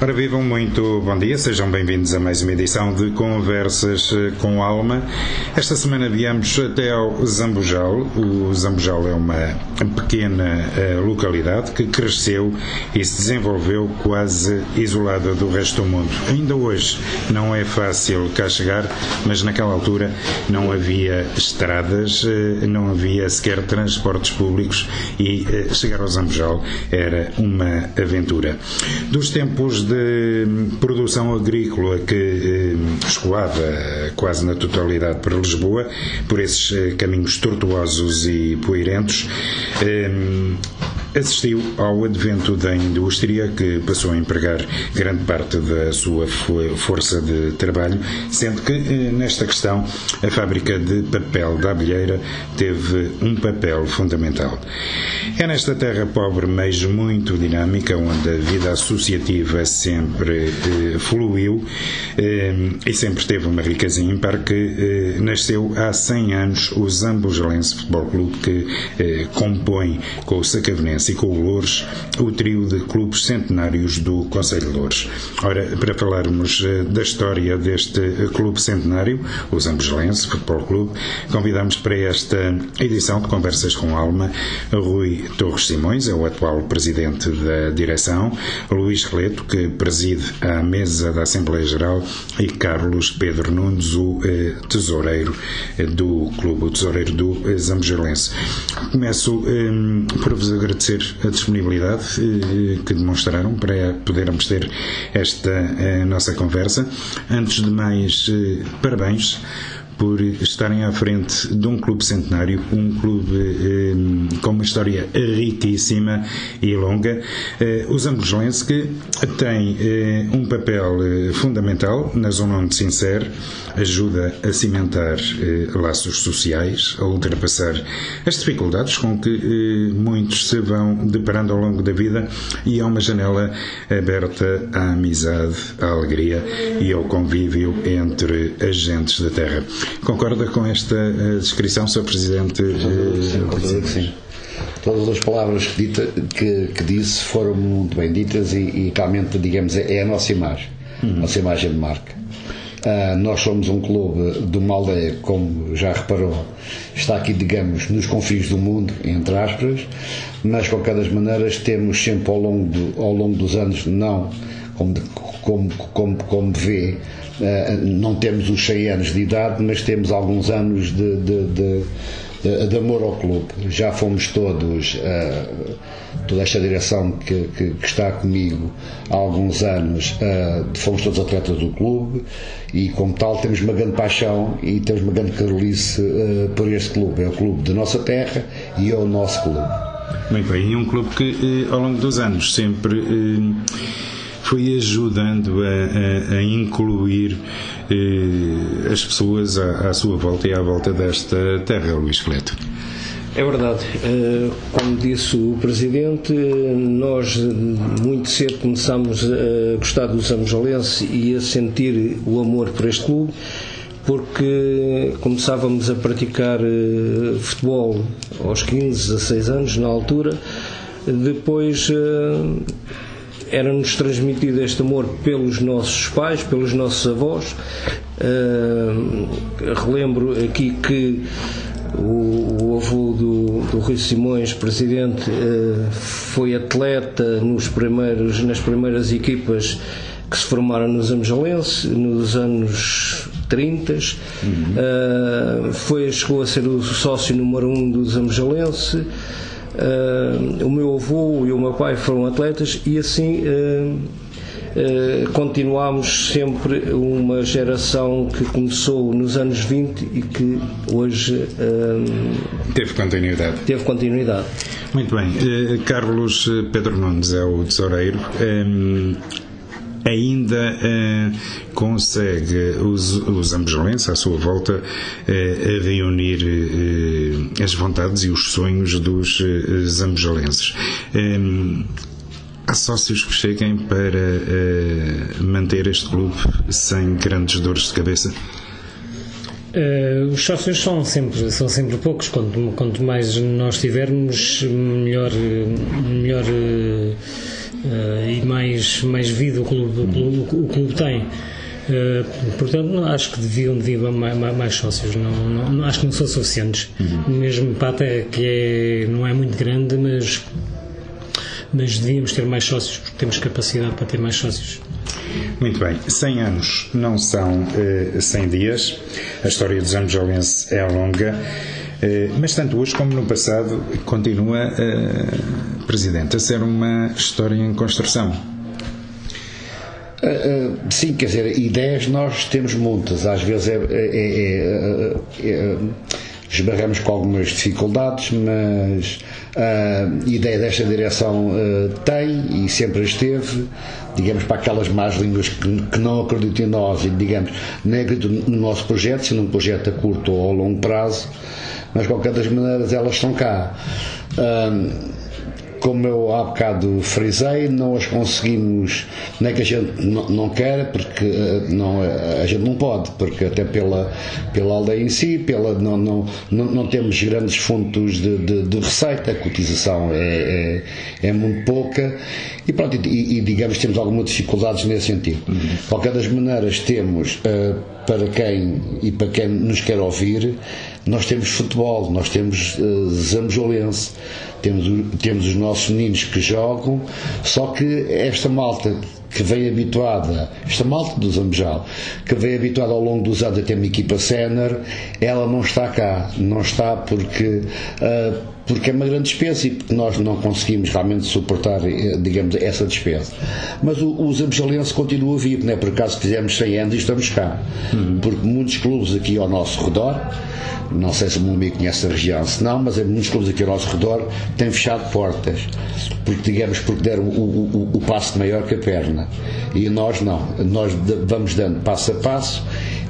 Ora, vivam muito bom dia, sejam bem-vindos a mais uma edição de Conversas eh, com Alma. Esta semana viemos até ao Zambujal. O Zambujal é uma pequena uh, localidade que cresceu e se desenvolveu quase isolada do resto do mundo. Ainda hoje não é fácil cá chegar, mas naquela altura não havia estradas, uh, não havia sequer transportes públicos e chegar ao Zambujal era uma aventura. Dos tempos de produção agrícola que eh, escoava quase na totalidade para Lisboa, por esses eh, caminhos tortuosos e poeirentos, eh, assistiu ao advento da indústria, que passou a empregar grande parte da sua força de trabalho, sendo que, nesta questão, a fábrica de papel da Abelheira teve um papel fundamental. É nesta terra pobre, mas muito dinâmica, onde a vida associativa sempre eh, fluiu eh, e sempre teve uma riqueza ímpar, que eh, nasceu há 100 anos o Zambujelense Futebol Clube, que eh, compõe com o Sacavenense e com o Loures o trio de clubes centenários do Conselho de Loures. Ora, para falarmos eh, da história deste clube centenário, o Zambujelense Futebol Clube, convidamos para esta edição de Conversas com Alma Rui Torres Simões, é o atual presidente da direção, Luís Releto, que preside a mesa da Assembleia Geral, e Carlos Pedro Nunes, o eh, tesoureiro eh, do clube, o tesoureiro do eh, Zambujelense. Começo eh, por vos agradecer a disponibilidade eh, que demonstraram para podermos ter esta eh, nossa conversa. Antes de mais, parabéns por estarem à frente de um clube centenário, um clube eh, com uma história riquíssima e longa. Eh, Angolenses que tem eh, um papel eh, fundamental na zona onde se insere, ajuda a cimentar eh, laços sociais, a ultrapassar as dificuldades com que eh, muitos se vão deparando ao longo da vida e é uma janela aberta à amizade, à alegria e ao convívio entre as gentes da terra. Concorda com esta uh, descrição, Sr. Presidente? Uh, sim, sim. Todas as palavras que, dita, que, que, disse foram muito bem ditas e, e realmente, digamos, é, é a nossa imagem, uhum. nossa imagem de marca. Uh, nós somos um clube de uma aldeia, como já reparou, está aqui, digamos, nos confins do mundo, entre aspas, mas, de qualquer das maneiras, temos sempre ao longo, do, ao longo dos anos, não como, como, como, como vê, uh, não temos os 100 anos de idade, mas temos alguns anos de, de, de de, amor ao clube. Já fomos todos, uh, toda esta direção que, que, que, está comigo há alguns anos, uh, fomos todos atletas do clube e, como tal, temos uma grande paixão e temos uma grande carolice por este clube. É o clube da nossa terra e é o nosso clube. Muito bem, e um clube que, ao longo dos anos, sempre foi ajudando a, a, a incluir eh, as pessoas à, à, sua volta e à volta desta terra, Luís Cleto. É verdade. Eh, como disse o Presidente, nós muito cedo começámos a gostar do Zambujalense e a sentir o amor por este clube porque começávamos a praticar eh, futebol aos 15, 16 anos, na altura. Depois eh, era-nos transmitido este amor pelos nossos pais, pelos nossos avós. Uh, relembro aqui que o, o avô do, do Rui Simões, presidente, uh, foi atleta nos primeiros, nas primeiras equipas que se formaram nos Amjalense, nos anos 30. Uhum. Uh, foi, chegou a ser o sócio número um dos Amjalense. Uh, o meu avô e o meu pai foram atletas e assim uh, continuamos sempre uma geração que começou nos anos 20 e que hoje teve continuidade. Teve continuidade. Muito bem. Carlos Pedro Nunes é o tesoureiro ainda eh, consegue os, os ambejolenses à sua volta eh, reunir eh, as vontades e os sonhos dos eh, zambujolenses. Há sócios que cheguem para manter este clube sem grandes dores de cabeça? Uh, os sócios são sempre, são sempre poucos. Quanto, quanto mais nós tivermos, melhor, melhor uh, e mais, mais vida o clube, o clube, o clube tem. Uh, portanto, acho que deviam, deviam mais, mais sócios. Não, não, acho que não são suficientes. Uhum. Mesmo para até que é, não é muito grande, mas, mas devíamos ter mais sócios, porque temos capacidade para ter mais sócios. Muito bem, 100 anos não são uh, 100 dias. A história dos anos Jolense é longa. Uh, mas tanto hoje como no passado continua uh, Presidente, a ser uma história em construção. Uh, uh, sim, quer dizer, ideias nós temos muitas, às vezes é, é, é, é esbarramos com algumas dificuldades, mas a ideia desta direção tem e sempre esteve, digamos, para aquelas más línguas que, que não acreditam em nós e, digamos, nem acreditam no nosso projeto, sendo um projeto a curto ou a longo prazo, mas de qualquer das maneiras elas estão cá. Uh, como eu há bocado frisei, não as conseguimos, nem que a gente não, quer, porque eh, não, a gente não pode, porque até pela, pela aldeia em si, pela, não, não, não, não temos grandes fontes de, de, de, receita, a cotização é, é, é muito pouca e, pronto, e, e, digamos temos algumas dificuldades nesse sentido. Uhum. De qualquer das maneiras, temos uh, para quem e para quem nos quer ouvir, nós temos futebol, nós temos uh, temos, temos os nossos meninos que jogam, só que esta malta que vem habituada, esta malta do Zambejal, que vem habituada ao longo dos anos a ter uma equipa sénior, ela não está cá, não está porque, uh, porque é uma grande despesa e porque nós não conseguimos realmente suportar, eh, digamos, essa despesa. Mas o, o Zambejalense continua vivo, não é por acaso fizemos 100 anos e estamos cá, uhum. porque muitos clubes aqui ao nosso redor não sei se o meu amigo conhece a região, se não, mas em muitos clubes aqui ao nosso redor têm fechado portas, porque digamos, porque deram o, o, o passo maior que a perna. E nós não, nós vamos dando passo a passo,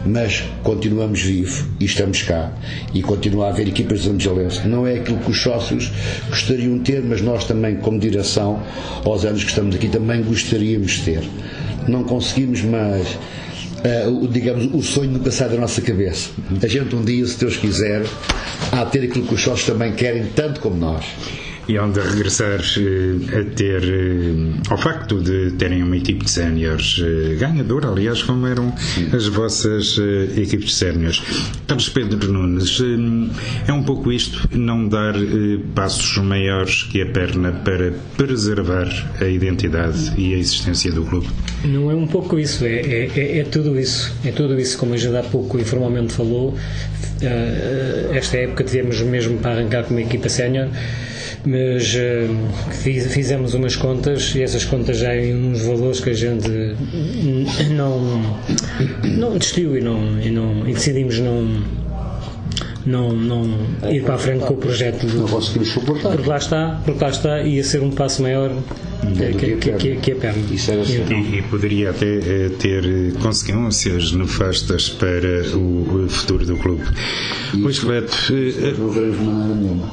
mas continuamos vivos e estamos cá. E continua a haver equipas de Angelense. Não é aquilo que os sócios gostariam de ter, mas nós também, como direção, aos anos que estamos aqui, também gostaríamos de ter. Não conseguimos, mas uh, digamos, o sonho nunca sai da nossa cabeça. A gente um dia, se Deus quiser, há de ter aquilo que os sócios também querem, tanto como nós e onde regressar eh, a ter, eh, ao facto de terem uma equipe de séniores eh, ganhadora, aliás, como eram as vossas equipes de séniores. Carlos Pedro Nunes, é um pouco isto, não dar passos maiores que a perna para preservar a identidade e a existência do clube? Não é um pouco isso, é, é, é, é tudo isso. É tudo isso, como a gente há pouco informalmente falou. Esta época tivemos mesmo para arrancar com uma equipa sénior mas uh, fizemos umas contas e essas contas já em uns valores que a gente não, não desistiu e, não, e, não, e decidimos não não, não ir para a frente com o projeto não conseguimos suportar. Porque lá está, porque lá está ia ser um passo maior que, que, que, que, a perna. Isso era assim. e, e, poderia até eh, ter consequências nefastas para o, futuro do clube. Luís Cleto. Não veremos de maneira nenhuma.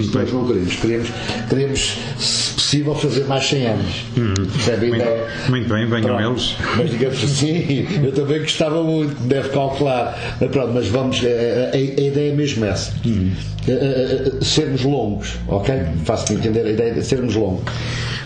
Isto nós não queremos. queremos. Queremos, se possível, fazer mais 100 anos. Hum. Percebe muito? Muito bem, venham eles. Mas digamos assim, eu também gostava muito, deve calcular. Mas pronto, mas vamos, a, a, a ideia é mesmo essa. Hum. A, sermos longos, ok? Faço-me entender a ideia de sermos longos.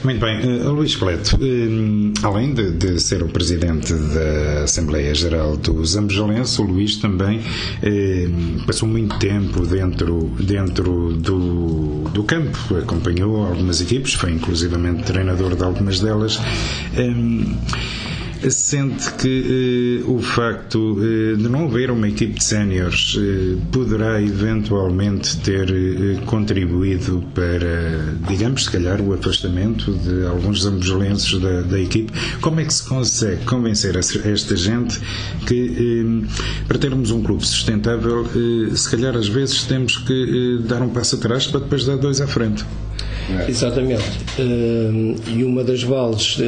Muito bem, uh, Luís Pleto, uh, além de, de, ser o presidente da Assembleia Geral do Zambujalense, o Luís também uh, passou muito tempo dentro, dentro do, do campo, acompanhou algumas equipes, foi inclusivamente treinador de algumas delas. Sente que uh, o facto uh, de não haver uma equipe de séniores uh, poderá eventualmente ter contribuído para, digamos, se calhar, o afastamento de alguns zambujelenses da, da equipe. Como é que se consegue convencer esta gente que, para termos um clube sustentável, se calhar às vezes temos que dar um passo atrás para depois dar dois à frente? Exatamente. E uma das vales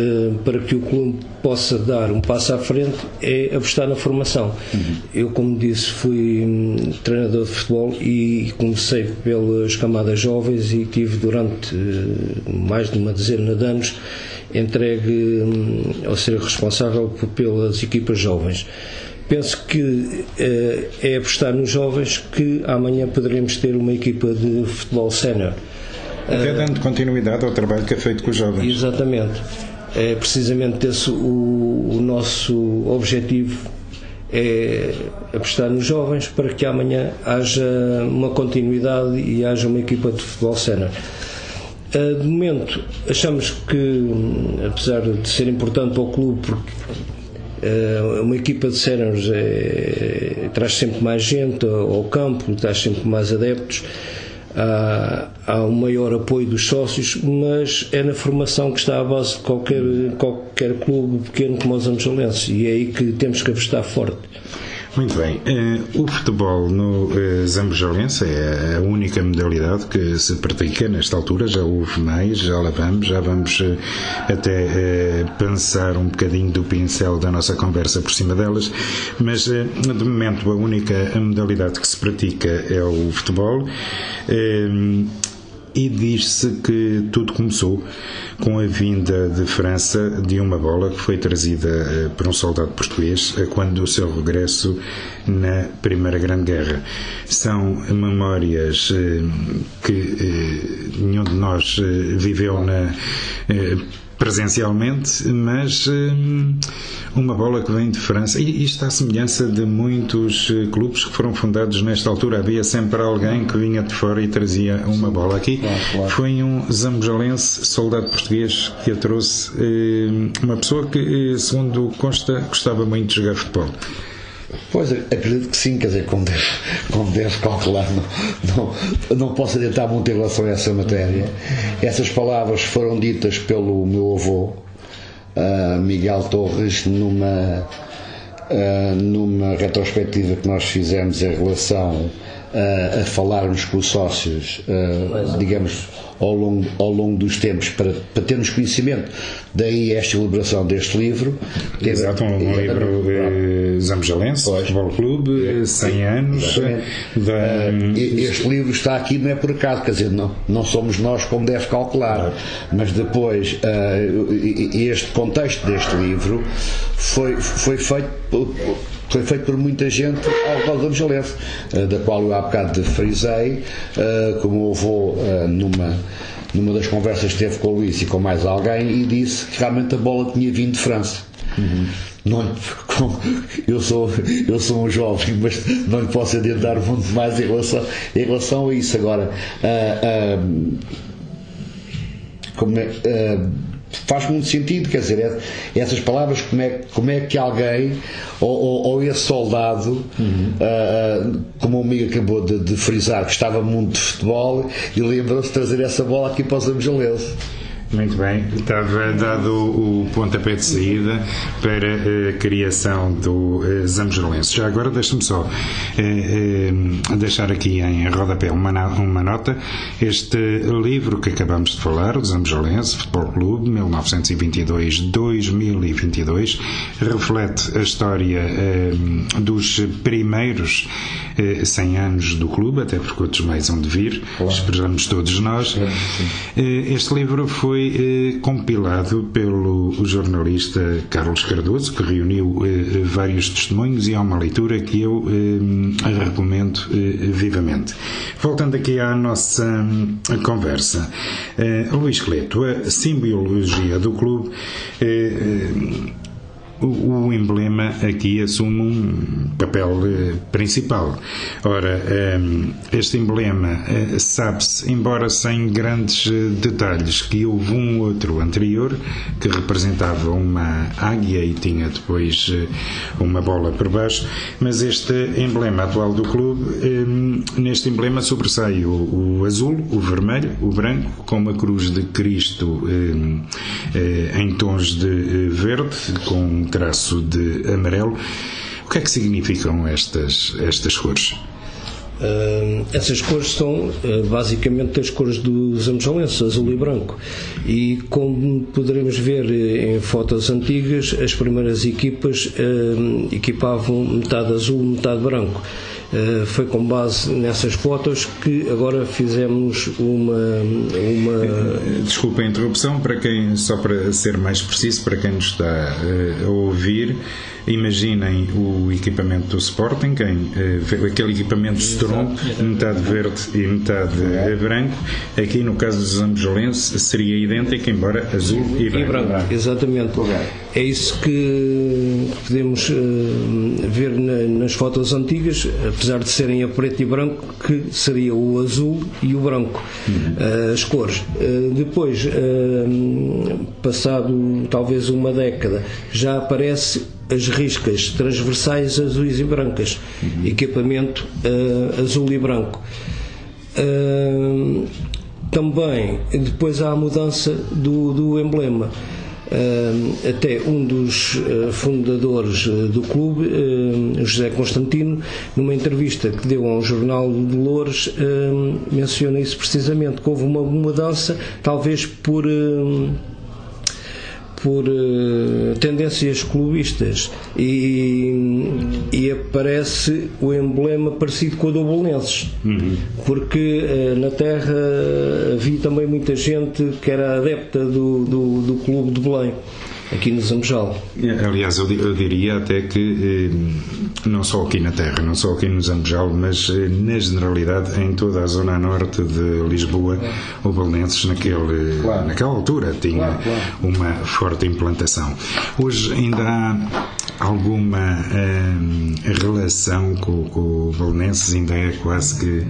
para que o clube possa dar um passo à frente é apostar na formação. Uhum. Eu, como disse, fui um, treinador de futebol e comecei pelas camadas jovens e tive durante uh, mais de uma dezena de anos entregue um, ao ser responsável pelas equipas jovens penso que é apostar nos jovens que amanhã poderemos ter uma equipa de futebol sénior. Até dando continuidade ao trabalho que é feito com os jovens. Exatamente. É precisamente esse o, o nosso objetivo é apostar nos jovens para que amanhã haja uma continuidade e haja uma equipa de futebol sénior. Ah, de momento, achamos que, apesar de ser importante para o clube, porque ah, uma equipa de séniores é, traz sempre mais gente ao campo, traz sempre mais adeptos há, um maior apoio dos sócios, mas é na formação que está a base de qualquer, qualquer clube pequeno como os Angelenses e é aí que temos que apostar forte. Muito bem. Uh, o futebol no uh, é a única modalidade que se pratica nesta altura. Já houve mais, já lá vamos, já vamos uh, até pensar um bocadinho do pincel da nossa conversa por cima delas. Mas, de momento, a única modalidade que se pratica é o futebol e diz-se que tudo começou com a vinda de França de uma bola que foi trazida eh, por um soldado português eh, quando o seu regresso na Primeira Grande Guerra. São memórias eh, que nenhum de nós viveu na presencialmente, mas hum, uma bola que vem de França. E isto à semelhança de muitos eh, clubes que foram fundados nesta altura. Havia sempre alguém que vinha de fora e trazia uma bola. Aqui claro, claro. foi um zambujalense, soldado português, que a trouxe. Hum, uma pessoa que, eh, segundo consta, gostava muito de jogar futebol. Pois, acredito que sim, quer dizer, como deve, como calcular, não, não, não posso adiantar muito em relação a essa matéria. Essas palavras foram ditas pelo meu avô, uh, Miguel Torres, numa, uh, numa retrospectiva que nós fizemos em relação uh, a falarmos com os sócios, digamos, ao longo, ao longo dos tempos para, para termos conhecimento. Daí esta elaboração deste livro. Exato, um, um livro eh, Zambujalense, Futebol Clube, 100 anos. Da... Uh, este livro está aqui não é por acaso, quer dizer, não, não somos nós como deve calcular, mas depois uh, este contexto deste livro foi, foi feito foi feito por muita gente ao redor da Angelense, eh, da qual eu há bocado frisei, eh, como avô eh, numa numa das conversas que teve com o Luís e com mais alguém e disse que realmente a bola tinha vindo de França. Uhum. Não, eu, sou, eu sou um jovem, mas não lhe posso adiantar muito mais em relação, em relação a isso. Agora, uh, uh, como é, uh, faz muito sentido, quer dizer, é, essas palavras, como é, como é que alguém, ou, ou, ou esse soldado, uhum. uh, como o amigo acabou de, de, frisar, que estava muito de futebol e lembrou-se de trazer essa bola aqui para os Angelenses. Muito bem, estava dado o pontapé de saída para a criação do eh, Zambujelense. Já agora deixe-me só eh, eh, deixar aqui em rodapé uma, uma nota. Este livro que acabamos de falar, o Zambujelense Futebol Clube, 1922-2022, reflete a história dos primeiros 100 anos do clube, até porque outros mais hão de vir, claro. esperamos todos nós. Este livro foi foi eh, compilado pelo jornalista Carlos Cardoso, que reuniu eh, vários testemunhos e é uma leitura que eu eh, recomendo eh, vivamente. Voltando aqui à nossa hum, conversa, eh, Luís Cleto, a simbiologia do clube o, emblema aqui assume um papel eh, principal. Ora, ehm, este emblema eh, sabe-se, embora sem grandes eh, detalhes, que houve um outro anterior que representava uma águia e tinha depois uma bola por baixo, mas este emblema atual do clube, ehm, neste emblema sobressai o, o azul, o vermelho, o branco, com uma cruz de Cristo ehm, em tons de verde, com traço de amarelo. O que é que significam estas, estas cores? Uh, essas cores são uh, basicamente as cores dos amojalenses, azul e branco. E como poderemos ver uh, em fotos antigas, as primeiras equipas equipavam metade azul, metade branco. Uh, foi com base nessas fotos que agora fizemos uma. uma... Desculpa a interrupção, para quem, só para ser mais preciso, para quem nos está uh, a ouvir, imaginem o equipamento do Sporting, quem, uh, aquele equipamento strong, metade verde e metade branco. Aqui, no caso dos Ambujolense, seria idêntico, embora azul e branco. E branco exatamente. É isso que podemos ver na, nas fotos antigas apesar de serem a preto e branco, que seria o azul e o branco, uhum. as cores. Eh, depois, eh, passado talvez uma década, já aparece as riscas transversais azuis e brancas, uhum. equipamento azul e branco. também depois há a mudança do, do emblema até um dos ah, fundadores ah, do clube, José Constantino, numa entrevista que deu a um jornal de Loures, menciona isso precisamente, que houve uma mudança, talvez por por uh, tendências clubistas e, e, aparece o emblema parecido com o do Bolonenses uhum. porque uh, na terra havia também muita gente que era adepta do, do, do clube de Belém aqui no Zambojal. Aliás, eu, eu, diria até que eh, não só aqui na Terra, não só aqui no Zambojal, mas eh, na generalidade em toda a zona norte de Lisboa, o Belenenses naquele, claro. naquela altura tinha claro, claro. uma forte implantação. Hoje ainda há alguma hum, relação com, com o Belenenses? Ainda é quase que.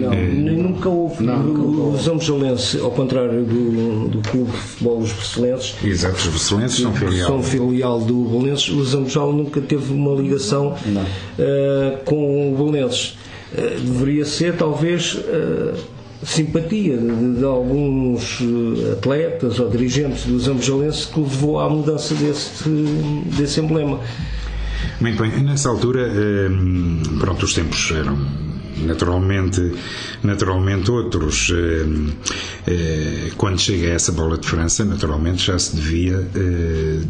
Não, é... nunca houve. Não, o, o ao contrário do, do Clube de Futebol dos Barcelenses. Exato, os Barcelenses são filial. São filial do Belenenses. O Zambojal nunca teve uma ligação uh, com o Belenenses. Uh, deveria ser, talvez. Uh, simpatia de, de, alguns eh, atletas ou dirigentes do Zambujalense que levou à mudança desse, desse emblema. Muito bem, nessa altura, eh, pronto, os tempos eram naturalmente, naturalmente outros. Eh, quando chega a essa bola de França, naturalmente já se devia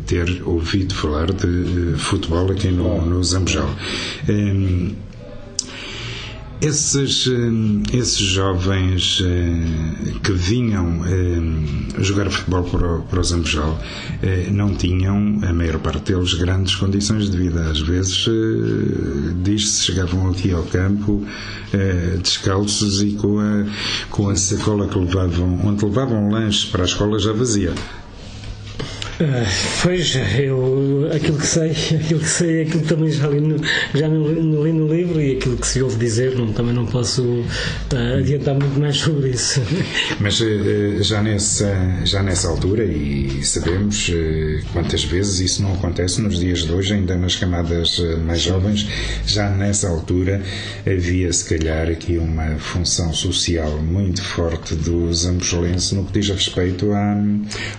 ter ouvido falar de futebol aqui no, no Zambujal. Esses, eh, esses jovens eh, que vinham eh, jogar futebol para o, para o Zambojal não tinham, a maior parte deles, grandes condições de vida. Às vezes, diz-se, chegavam aqui ao campo descalços e com a, com a sacola que levavam, onde levavam lanche para a escola já vazia. Uh, pois, eu, aquilo que sei, aquilo que sei é aquilo que também já li no, já no, li no livro e aquilo que se ouve dizer, não, também não posso uh, adiantar muito mais sobre isso. Mas uh, já, nessa, já nessa altura, e sabemos quantas vezes isso não acontece nos dias de hoje, ainda nas camadas mais jovens, já nessa altura havia se calhar aqui uma função social muito forte do zambujolense no que diz respeito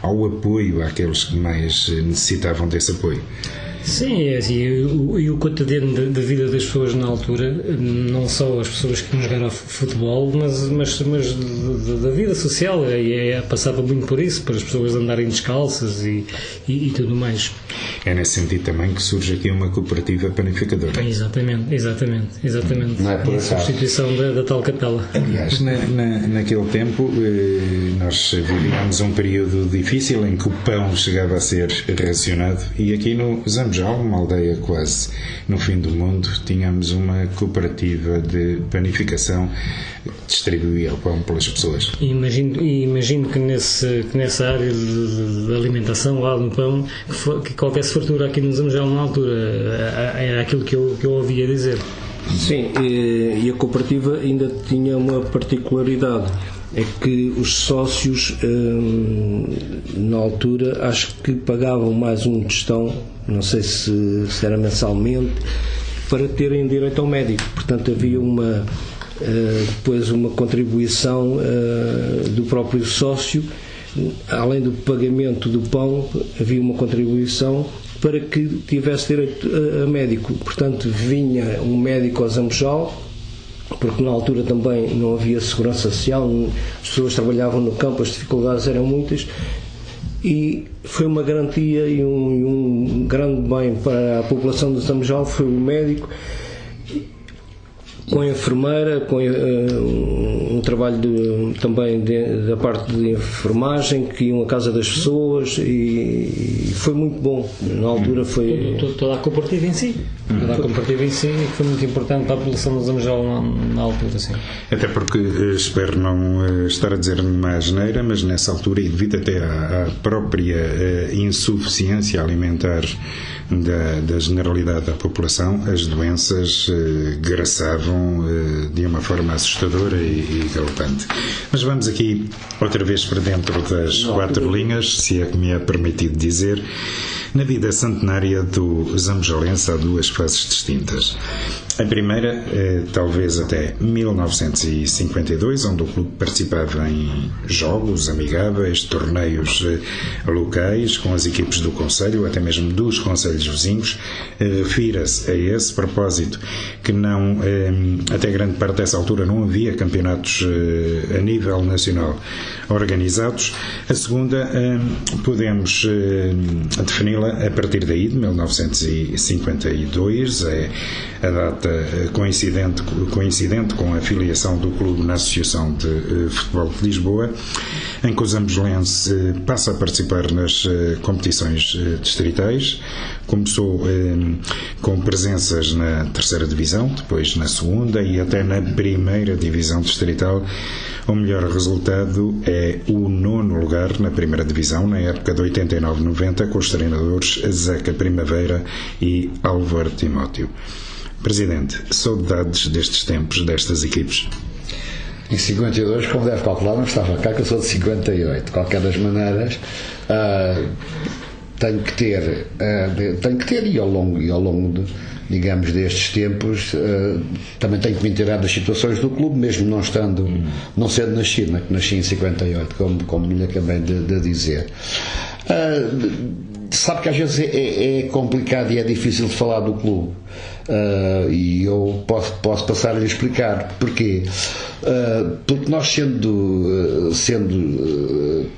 ao apoio àqueles que mais necessitavam desse apoio. Sim, é assim, e o, cotidiano da, vida das pessoas na altura, não só as pessoas que iam jogar futebol, mas, mas, mas da, vida social, é, é, passava muito por isso, para as pessoas andarem descalças e, e, e, tudo mais. É nesse sentido também que surge aqui uma cooperativa panificadora. Exatamente, exatamente, exatamente. Não é por a substituição da, da, tal capela. Aliás, na, na, naquele tempo eh, nós vivíamos um período difícil em que o pão chegava a ser racionado e aqui no Zambos Zambujal, uma aldeia quase no fim do mundo, tínhamos uma cooperativa de panificação que distribuía o pão pelas pessoas. E imagino, e imagino que, nesse, que nessa área de, de alimentação, lá no pão, que, for, que qualquer fartura aqui no Zambujal na altura era aquilo que eu, que eu ouvia dizer. Sim, e, a cooperativa ainda tinha uma particularidade é que os sócios hum, na altura acho que pagavam mais um tostão, não sei se, se, era mensalmente, para terem direito ao médico. Portanto havia uma uh, depois uma contribuição uh, do próprio sócio, além do pagamento do pão, havia uma contribuição para que tivesse direito a, a médico. Portanto, vinha um médico ao Zambujal, porque na altura também não havia segurança social, as pessoas trabalhavam no campo, as dificuldades eram muitas, e foi uma garantia e um, um grande bem para a população de Zambujal, foi o médico com a enfermeira, com uh, um trabalho de, também de, da parte de enfermagem, que iam à casa das pessoas e, e foi muito bom. Na altura foi. Toda, toda a cooperativa em si. Toda a cooperativa em si foi muito importante para a população de Zamujal na, na altura, sim. Até porque eh, espero não eh, estar a dizer uma asneira, mas nessa altura, e devido até à, à própria insuficiência alimentar da, da, generalidade da população, as doenças eh, graçavam eh, de uma forma assustadora e, e, galopante. Mas vamos aqui outra vez para dentro das quatro linhas, se é que me é permitido dizer. Na vida centenária do Zambujalense há duas fases distintas. A primeira, eh, talvez até 1952, onde o clube participava em jogos amigáveis, torneios eh, locais com as equipes do Conselho, até mesmo dos Conselhos vizinhos. Eh, refira-se a esse propósito que não, até grande parte dessa altura, não havia campeonatos a nível nacional organizados. A segunda, podemos defini-la a partir daí, de 1952, é a data data coincidente, coincidente com a filiação do clube na Associação de eh, Futebol de Lisboa, em que o Zambujelense eh, passa a participar nas eh, competições distritais. Começou com presenças na terceira divisão, depois na segunda e até na primeira divisão distrital. O melhor resultado é o nono lugar na primeira divisão, na época de 89-90, com os treinadores Zeca Primavera e Álvaro Timóteo. Presidente, saudades destes tempos, destas equipes? Em 52, como deve calcular, não estava cá, que eu sou de 58. De qualquer das maneiras, uh, tenho que ter, uh, tenho que ter, e ao longo, e ao longo de, digamos, destes tempos, uh, também tenho que me inteirar das situações do clube, mesmo não estando, não sendo nascido, né, que nasci em 58, como, como lhe acabei de, de dizer. Uh, sabe que às vezes é, é, é, complicado e é difícil de falar do clube. Uh, e eu posso, posso passar a lhe explicar porquê. Uh, porque nós sendo, sendo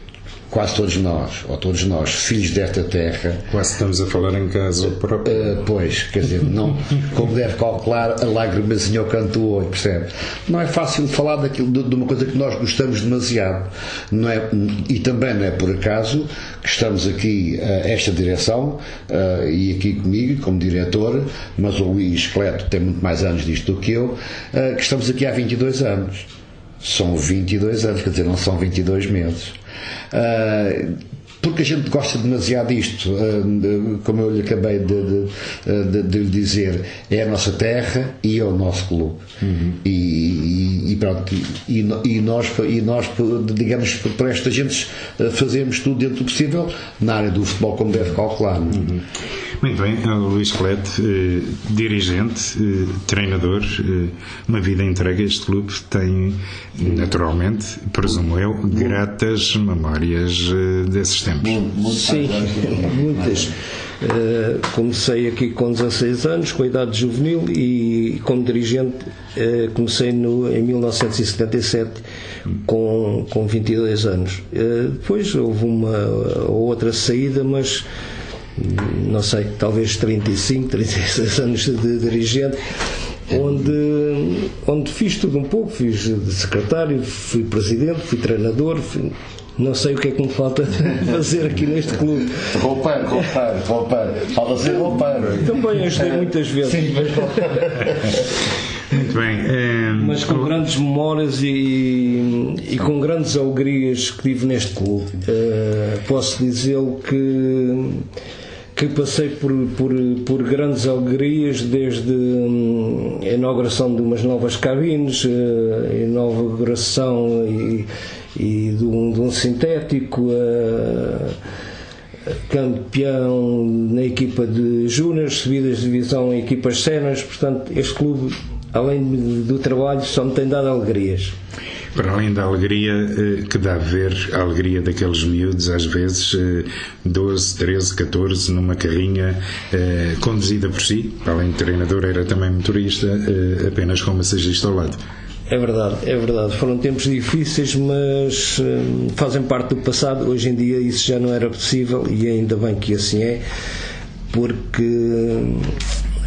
quase todos nós, ou todos nós, filhos desta terra. Quase estamos a falar em caso próprio. Uh, pois, quer dizer, não, como deve calcular, a lágrimazinha ao canto do olho, percebe? Não é fácil falar daquilo, de, de, uma coisa que nós gostamos demasiado. Não é, e também não é por acaso que estamos aqui, uh, esta direção, uh, e aqui comigo, como diretor, mas o Luís Cleto tem muito mais anos disto do que eu, que estamos aqui há 22 anos. São 22 anos, quer dizer, não são 22 meses. Uh, porque a gente gosta demasiado disto, uh, como eu lhe acabei de, de, de, de, lhe dizer, é a nossa terra e é o nosso clube. Uhum. E, e, pronto, e, e, nós, e nós, digamos, para esta gente fazemos tudo dentro do possível na área do futebol, como deve calcular. Uhum. Muito bem, Luís Colete, eh, dirigente, eh, treinador, eh, uma vida entregue a este clube, tem naturalmente, presumo eu, gratas memórias eh, desses tempos. Sim, muitas. Uh, comecei aqui com 16 anos, com a idade juvenil, e como dirigente uh, comecei no, em 1977 com, com 22 anos. Uh, depois houve uma outra saída, mas não sei, talvez 35, 36 anos de dirigente, onde, onde fiz tudo um pouco, fiz de secretário, fui presidente, fui treinador, fui, não sei o que é que me falta fazer aqui neste clube. Roupeiro, roupeiro, roupeiro. Falta ser roupeiro. Também ajudei muitas vezes. Sim, mas... Muito bem. É... Mas com grandes memórias e, e, com grandes alegrias que tive neste clube. Uh, posso dizê-lo que que passei por, por, por grandes alegrias desde hum, a inauguração de umas novas cabines, a eh, inauguração e, e de, um, de um sintético, a, campeão na equipa de júniores, subidas de divisão em equipas séniores, portanto este clube, além do trabalho, só me tem dado alegrias. Para além da alegria eh, que dá a ver, a alegria daqueles miúdos, às vezes 12, 13, 14, numa carrinha eh, conduzida por si, para além de treinador, era também motorista, apenas com massagista ao lado. É verdade, é verdade. Foram tempos difíceis, mas fazem parte do passado. Hoje em dia isso já não era possível e ainda bem que assim é, porque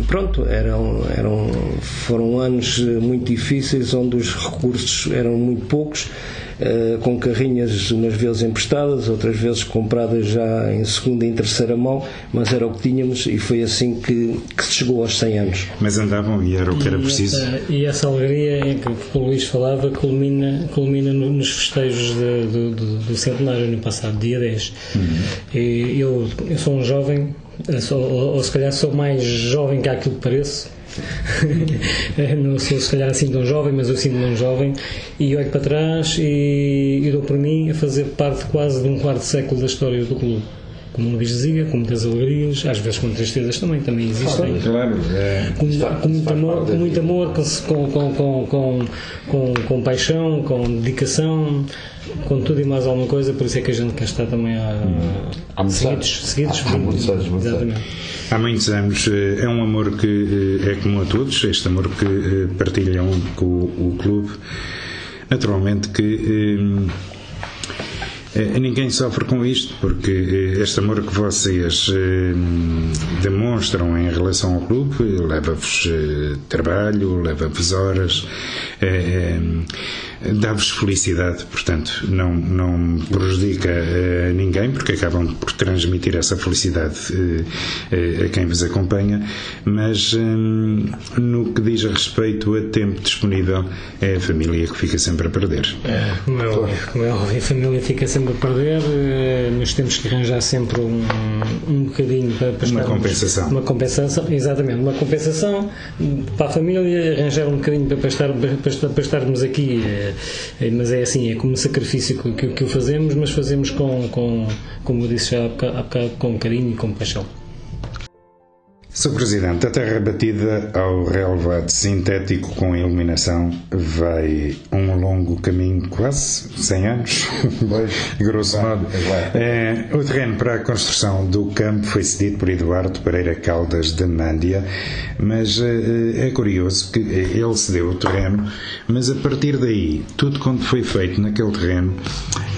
pronto, eram, eram, foram anos muito difíceis onde os recursos eram muito poucos, uh, com carrinhas umas vezes emprestadas, outras vezes compradas já em segunda e em terceira mão, mas era o que tínhamos e foi assim que, que se chegou aos 100 anos. Mas andavam e era o que era preciso. E essa, e essa alegria em que, que o Luís falava culmina, culmina nos festejos de, do, do, do centenário no passado, dia 10. Uhum. E eu, eu sou um jovem Sou, ou, ou, se calhar sou mais jovem que aquilo que pareço. não sou se calhar assim tão jovem, mas eu sinto-me um jovem e olho para trás e, e dou por mim a fazer parte quase de um quarto século da história do clube como o Luís dizia, com muitas alegrias, às vezes com tristezas também, também existem. Claro, é, com, com, muito amor, com muito amor, com, com, com, com, com, paixão, com dedicação, com tudo e mais alguma coisa, por isso é que a gente quer estar também a, há seguidos. seguidos há, há muitos anos, exatamente. Há muitos anos. Eh, é um amor que eh, é comum a todos, este amor que eh, partilham com o clube. Naturalmente que eh, ninguém sofre com isto, porque eh, este amor que vocês eh, demonstram em relação ao clube leva-vos trabalho, leva-vos horas dá-vos felicidade, portanto, não, não prejudica a ninguém, porque acabam por transmitir essa felicidade a quem vos acompanha, mas no que diz a respeito a tempo disponível, é a família que fica sempre a perder. É, como é óbvio, como é óbvio a família fica sempre a perder, mas temos que arranjar sempre um, um bocadinho para, para Uma compensação. Uma compensação, exatamente, uma compensação para a família, arranjar um bocadinho para, estar, para, para estarmos aqui mas é assim, é como um sacrifício que, que o fazemos, mas fazemos com, com, como eu disse já há bocado com carinho e com paixão. Sr. Presidente, a terra batida ao relevado sintético com iluminação vai um longo caminho, quase 100 anos, grosso modo. É, o terreno para a construção do campo foi cedido por Eduardo Pereira Caldas de Mândia, mas é, é curioso que ele cedeu o terreno, mas a partir daí, tudo quanto foi feito naquele terreno,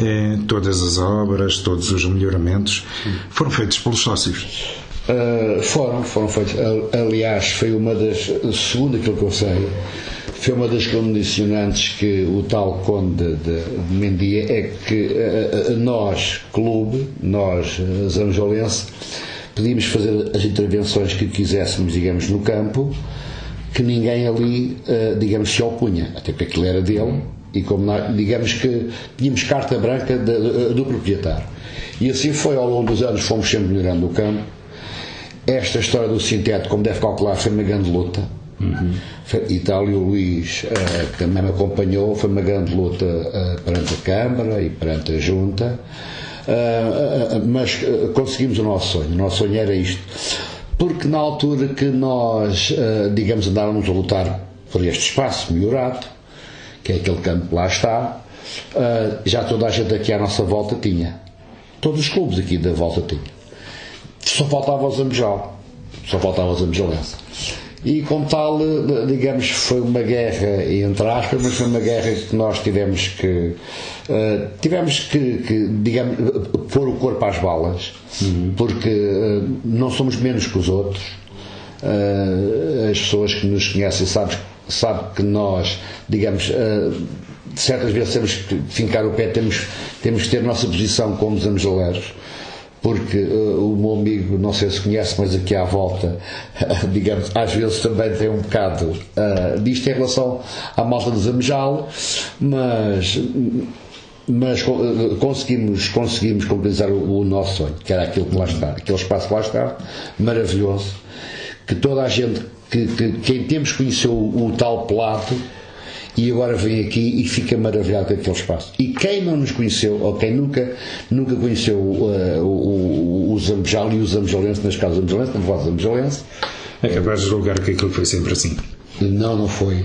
é, todas as obras, todos os melhoramentos, foram feitos pelos sócios. Uh, foram, foram feitos. Aliás, foi uma das, segundo aquilo que eu sei, foi uma das condicionantes que o tal Conde de, Mendia é que uh, nós, clube, nós, Zanjolense, podíamos fazer as intervenções que quiséssemos, digamos, no campo, que ninguém ali, uh, digamos, se opunha, até porque aquilo era dele, e como nós, digamos que tínhamos carta branca do proprietário. E assim foi ao longo dos anos, fomos sempre melhorando o campo esta história do sintético, como deve calcular, foi uma grande luta. Uhum. O Luís, uh, que também me acompanhou, foi uma grande luta uh, perante a Câmara e perante a Junta. Uh, mas conseguimos o nosso sonho. O nosso sonho era isto. Porque na altura que nós, digamos, andávamos a lutar por este espaço melhorado, que é aquele campo que lá está, já toda a gente aqui à nossa volta tinha. Todos os clubes aqui da volta tinham só faltava o Zambujal. Só faltava o Zambujalense. E como tal, digamos, foi uma guerra, entre aspas, mas foi uma guerra que nós tivemos que. Uh, tivemos que, que, digamos, pôr o corpo às balas, uhum. porque uh, não somos menos que os outros. Uh, as pessoas que nos conhecem sabem sabe que nós, digamos, certas vezes temos que fincar o pé, temos, temos que ter a nossa posição como zambujaleiros porque uh, o meu amigo, não sei se conhece, mas aqui à volta, uh, digamos, às vezes também tem um bocado uh, disto em relação à malta do Zamejal, mas, mas conseguimos, conseguimos concretizar o, o, nosso sonho, que era aquilo que lá está, aquele espaço que lá está, maravilhoso, que toda a gente, que, que, que em tempos conheceu o, o tal Pelato, e agora vem aqui e fica maravilhado com aquele espaço. E quem não nos conheceu, ou quem nunca, nunca conheceu uh, o, o, o Zambejal e o Zambejalense, nas casas Zambejalense, na voz Zambejalense, é capaz de julgar que aquilo foi sempre assim. Não, não foi.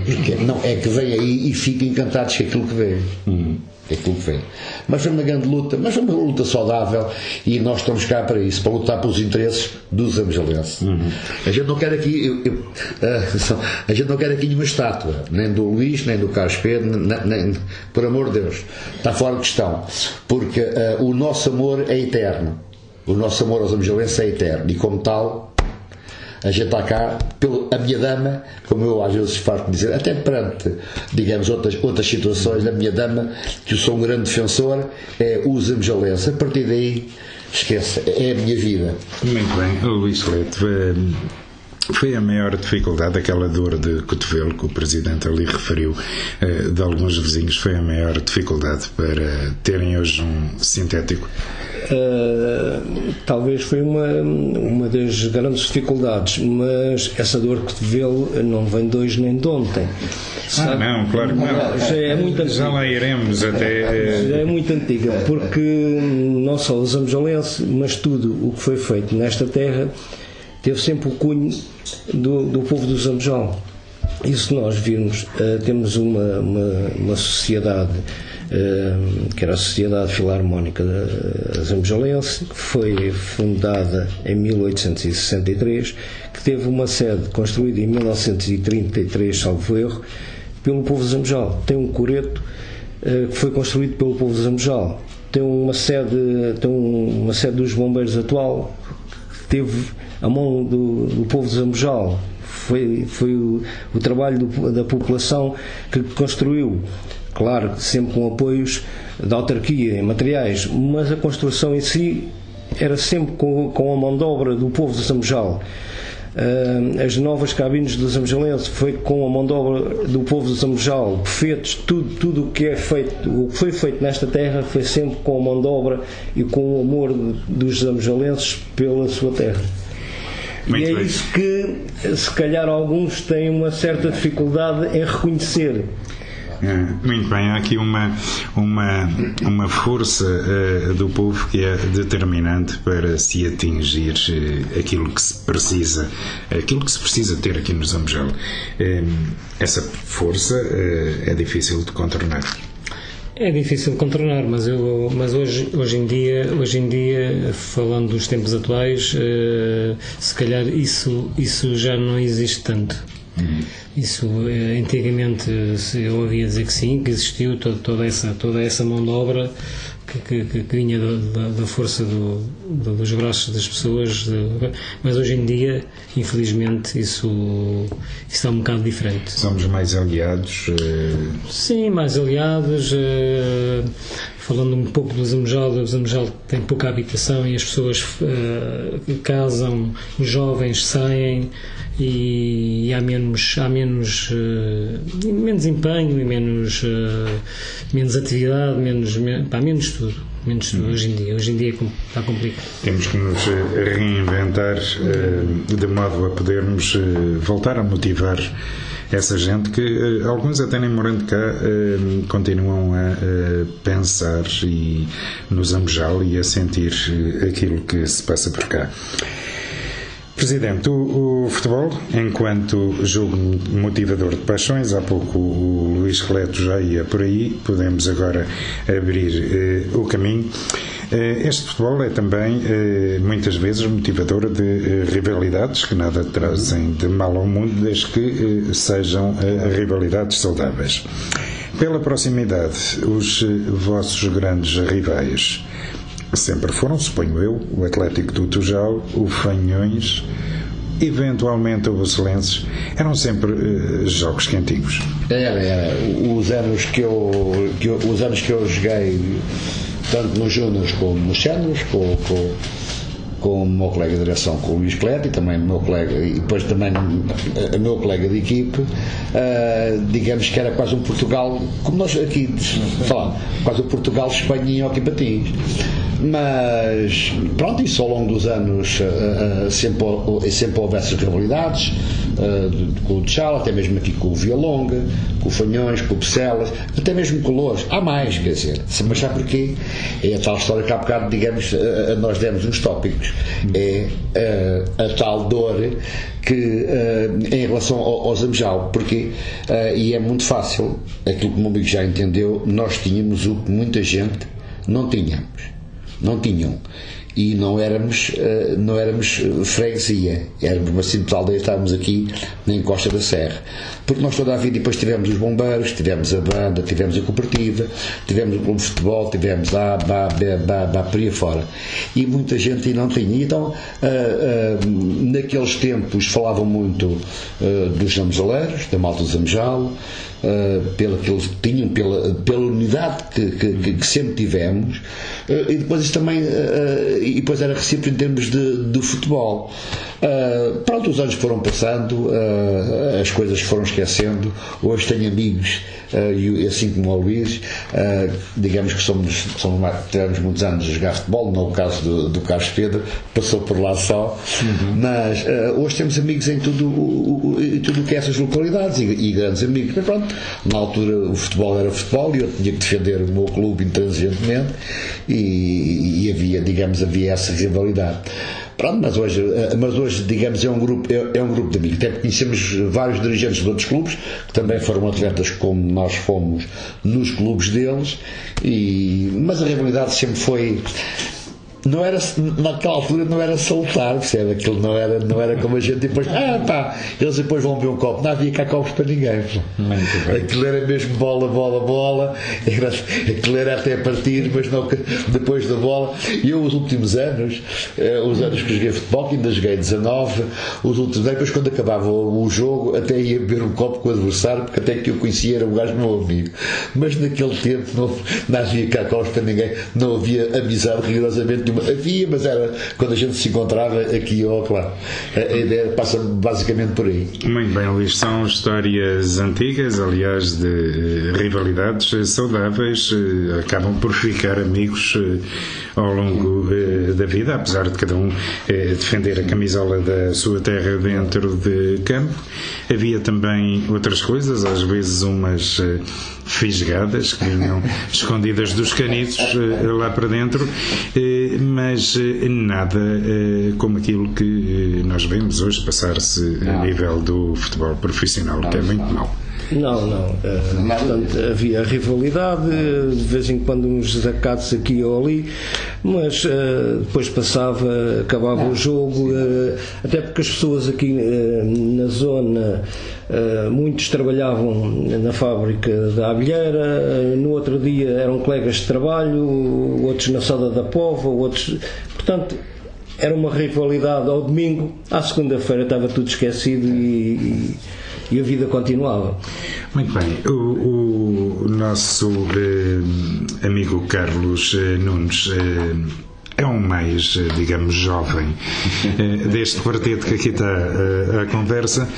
Não, é que vem aí e fica encantados com aquilo que vê. Uhum é aquilo que vem. Mas foi uma grande luta, mas foi uma luta saudável e nós estamos cá para isso, para lutar pelos interesses dos amgelenses. Uhum. A gente não quer aqui, eu, eu, uh, a gente não quer aqui nenhuma estátua, nem do Luís, nem do Carlos Pedro, nem, nem, por amor de Deus, está fora de questão, porque uh, o nosso amor é eterno. O nosso amor aos amgelenses é eterno e, como tal, a gente está cá, pelo, a minha dama, como eu às vezes farto dizer, até perante, digamos, outras, outras situações, a minha dama, que eu sou um grande defensor, é usa-me A partir daí, esqueça, é a minha vida. Muito bem, Luís Leite. Foi a maior dificuldade, aquela dor de cotovelo que o Presidente ali referiu eh, de alguns vizinhos, foi a maior dificuldade para terem hoje um sintético? Uh, talvez foi uma, uma das grandes dificuldades, mas essa dor que cotovelo não vem de hoje nem de ontem. Ah, não, claro que não. Já, é muito antiga. já lá iremos até. Eh, já é muito antiga, porque não só os amjolense, mas tudo o que foi feito nesta terra teve sempre o cunho do, do povo do Zambojal. E se nós virmos, uh, temos uma, uma, uma sociedade uh, que era a Sociedade Filarmónica Zambujalense, que foi fundada em 1863, que teve uma sede construída em 1933, salvo erro, pelo povo de Zambujal. Tem um coreto que foi construído pelo povo de Zambujal. Tem uma sede, tem uma sede dos bombeiros atual que teve a mão do, do povo de Zambujal. Foi, foi o, o trabalho do, da população que construiu. Claro, sempre com apoios da autarquia em materiais, mas a construção em si era sempre com, com a mão de obra do povo de Zambujal. Uh, as novas cabines do Zambujalense foi com a mão de obra do povo do Zambujal, bufetes, tudo, tudo o que é feito, o que foi feito nesta terra foi sempre com a mão de obra e com o amor dos zambujalenses pela sua terra. Muito e é bem. isso que, se calhar, alguns têm uma certa dificuldade em reconhecer. É, muito bem, há aqui uma, uma, uma força uh, do povo que é determinante para se atingir uh, aquilo que se precisa, aquilo que se precisa ter aqui no Zambojal. Uh, essa força é difícil de contornar. É difícil de contornar, mas, eu, mas hoje, hoje, em dia, hoje em dia, falando dos tempos atuais, uh, se calhar isso, isso já não existe tanto. Uhum. Isso uh, antigamente eu ouvia dizer que sim, que existiu toda, toda, essa, toda essa mão de obra que, que, que vinha da, da força do, do, dos braços das pessoas, de, mas hoje em dia, infelizmente, isso, está um bocado diferente. Somos mais aliados? Uh... Sim, mais aliados. Uh, falando um pouco do Zamujal, o Zamujal tem pouca habitação e as pessoas uh, casam, os jovens saem e, e há menos, há menos, menos empenho e menos, menos atividade, menos, pá, menos tudo. Menos hoje em dia. Hoje em dia está complicado. Temos que nos reinventar de modo a podermos voltar a motivar essa gente que alguns até nem morando cá continuam a pensar e no Zambojal e a sentir aquilo que se passa por cá. Presidente, o, o, futebol, enquanto jogo motivador de paixões, há pouco o Luís Releto já ia por aí, podemos agora abrir o caminho. Eh, este futebol é também eh, muitas vezes motivador de eh, rivalidades que nada trazem de mal ao mundo, desde que sejam rivalidades saudáveis. Pela proximidade, os vossos grandes rivais sempre foram, suponho eu, o Atlético do Tujal, o Fanhões, eventualmente o Vacelenses, eram sempre uh, jogos quentinhos. Era, era. Os anos que eu, que eu, os anos que eu joguei, tanto nos Júniors como nos Séniors, com, com com o meu colega de direção, com o Luís e também meu colega, e depois também o meu colega de equipe, uh, digamos que era quase um Portugal, como nós aqui falamos, quase o um Portugal, Espanha e Hockey Patins. Mas pronto, isso ao longo dos anos uh, uh, sempre, sempre houve essas rivalidades com o Tchala, até mesmo aqui com o Vialonga, com o Fanhões, com o Pecelas, até mesmo com o Louros. Há mais, quer dizer, mas sabe porquê? É a tal história que há bocado, digamos, nós demos uns tópicos. É a tal dor que em relação ao, ao Zamjal, porque, e é muito fácil, aquilo que o meu amigo já entendeu, nós tínhamos o que muita gente não tínhamos não tinham. E não éramos, eh, não éramos freguesia, éramos uma simples aldeia, estávamos aqui na encosta da Serra. Porque nós toda a vida depois tivemos os bombeiros, tivemos a banda, tivemos a cooperativa, tivemos o clube de futebol, tivemos a ba, ba, ba, ba, por aí fora. E muita gente não tinha. Então, uh, uh, naqueles tempos falavam muito uh, dos zamejaleiros, da malta do zamejalo, uh, pelo que eles tinham, pela, pela unidade que, que, que sempre tivemos, e depois isso também e depois era recíproco em termos de, de futebol. pronto, os anos foram passando, as coisas foram esquecendo. Hoje tenho amigos, e assim como o Luís, digamos que somos, somos tivemos muitos anos a jogar futebol, não é o caso do, do Carlos Pedro, passou por lá só, uhum. mas hoje temos amigos em tudo o, tudo que é essas localidades e, e grandes amigos. Mas pronto, na altura o futebol era futebol e eu tinha que defender o meu clube intransigentemente e, e havia, digamos, havia essa rivalidade. Pronto, mas hoje, eh, mas hoje digamos, é um grupo, é, é, um grupo de amigos. Até conhecemos vários dirigentes de outros clubes, que também foram atletas como nós fomos nos clubes deles, e, mas a rivalidade sempre foi não era, naquela altura não era soltar, percebe? Aquilo não era, não era como a gente depois, ah pá, eles depois vão ver um copo, não havia cá copos para ninguém. Aquilo era mesmo bola, bola, bola, era, aquilo era até partir, mas não depois da bola. E eu, os últimos anos, eh, os anos que joguei futebol, que ainda joguei 19, os últimos anos, depois quando acabava o jogo, até ia beber um copo com o adversário, porque até que eu conhecia era um gajo meu amigo. Mas naquele tempo não, não havia cá copos para ninguém, não havia amizade rigorosamente havia, mas era quando a gente se encontrava aqui ou lá. A, ideia passa basicamente por aí. Muito bem, Luís. São histórias antigas, aliás, de uh, rivalidades saudáveis, uh, acabam por ficar amigos ao longo da vida, apesar de cada um defender a camisola da sua terra dentro de campo. Havia também outras coisas, às vezes umas fisgadas que vinham escondidas dos caniços eh, lá para dentro, eh, mas eh, nada como aquilo que nós vemos hoje passar-se a nível do futebol profissional, que é muito mau. Não, não. Uh, portanto, havia rivalidade, de vez em quando uns desacatos aqui ou ali, mas uh, depois passava, acabava o jogo, uh, até porque as pessoas aqui na zona, muitos trabalhavam na fábrica da Abelheira, no outro dia eram colegas de trabalho, outros na Soda da Pova, outros. Portanto, era uma rivalidade ao domingo, à segunda-feira estava tudo esquecido e, e a vida continuava. Muito bem. O, o nosso eh, amigo Carlos eh, Nunes. Eh, é um mais, eh, digamos, jovem eh, deste quarteto que aqui está eh, a conversa.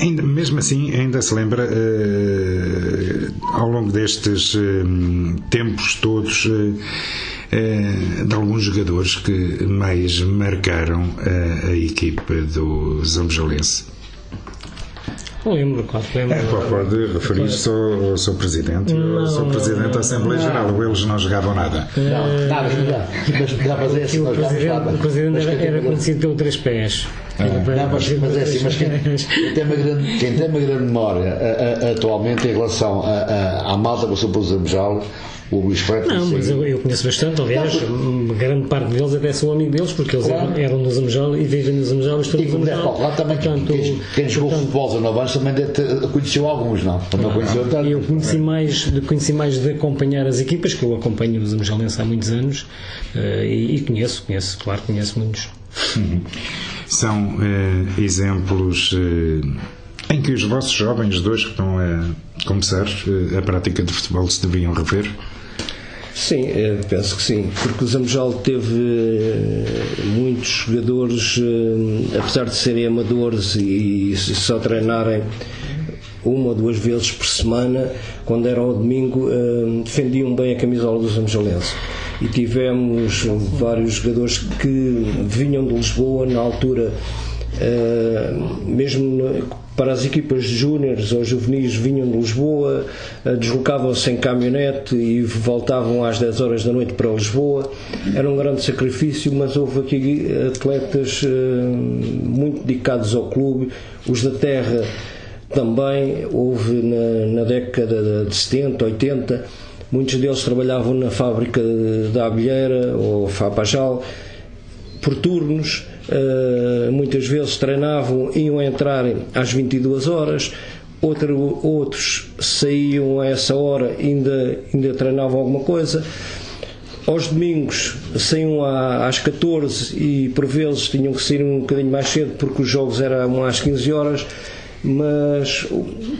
Ainda, mesmo assim, ainda se lembra, ao longo destes tempos todos, de alguns jogadores que mais marcaram a, a equipa do Zambujalense. Lembro, claro que lembro. É, pode referir-se ao, ao seu Presidente, não, ao seu Presidente da Assembleia Geral. Eles não jogavam nada. Não, nada, mas já fazer assim, o Presidente, o presidente era, era conhecido pelo Três Pés. Ah, não, mas, mas é assim, mas quem, quem, tem uma grande, quem tem uma grande memória a, a, atualmente em relação à malta que passou pelos Zambujalos o Luís Freitas. Não, mas eu, eu, conheço bastante, aliás, não, grande parte deles até sou amigo deles, porque eles claro. eram, eram nos Amejal e vivem nos Amejal e estão nos Amejal. Lá também, portanto, quem, quem jogou futebol a 9 anos também conheceu alguns, não? Também conheceu tanto. Eu conheci mais, conheci mais de acompanhar as equipas, que eu acompanho os Amejalenses há muitos anos, uh, e, e, conheço, conheço, claro, conheço muitos. Uhum. São uh, exemplos uh, em que os vossos jovens, dois que estão a começar a prática de futebol, se deviam rever? Sim, penso que sim, porque o Zambojal teve muitos jogadores, apesar de serem amadores e só treinarem uma ou duas vezes por semana, quando era ao domingo, defendiam bem a camisola dos Zambujalenses e tivemos vários jogadores que vinham de Lisboa na altura, mesmo para as equipas júniores ou juvenis vinham de Lisboa, uh, deslocavam-se em caminhonete e voltavam às 10 horas da noite para Lisboa. Era um grande sacrifício, mas houve aqui atletas uh, muito dedicados ao clube, os da terra também, houve na, na década de 70, 80 Muitos deles trabalhavam na fábrica da Abelheira ou Fapajal por turnos, uh, muitas vezes treinavam, iam entrar às 22 horas, Outro, outros saíam a essa hora ainda ainda treinavam alguma coisa. Aos domingos saíam às 14 e por vezes tinham que sair um bocadinho mais cedo porque os jogos eram às 15 horas mas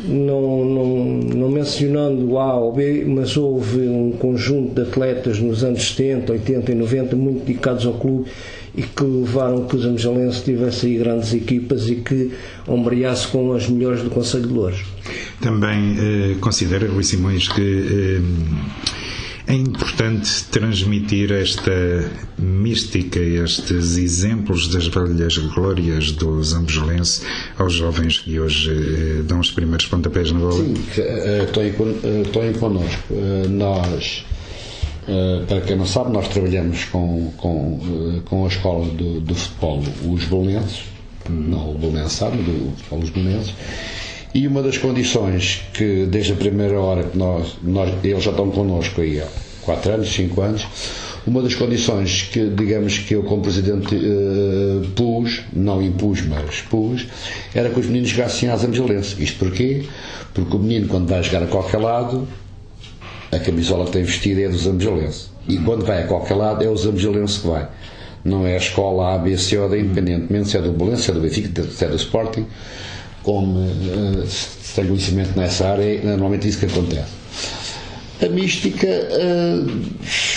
não, não, não mencionando o A ou B, mas houve um conjunto de atletas nos anos 70, 80 e 90 muito dedicados ao clube e que levaram que os Angelenses tivessem aí grandes equipas e que ombreasse com as melhores do Conselho de Louros. Também eh, considera, Rui Simões, que eh, é importante transmitir esta mística, estes exemplos das velhas glórias do Zambujelense aos jovens que hoje eh, dão os primeiros pontapés na bola? Sim, estão aí connosco. Nós, eh, para quem não sabe, nós trabalhamos com, com, eh, com a escola do, do futebol, os Belenenses, não o Belenense sabe, do futebol dos Belenenses, e uma das condições que, desde a primeira hora que nós, nós eles já estão connosco aí há 4 anos, 5 anos, uma das condições que, digamos, que eu como Presidente uh, pus, não impus, mas pus, era que os meninos jogassem às Angelense. Isto porquê? Porque o menino, quando vai jogar a qualquer lado, a camisola que tem vestida é dos Angelense. E quando vai a qualquer lado, é os Angelense que vai. Não é a escola A, B, C ou D, independentemente se é do Belenense, se é do Benfica, se é do Sporting como uh, se tem conhecimento nessa área, é normalmente isso que acontece. A mística uh,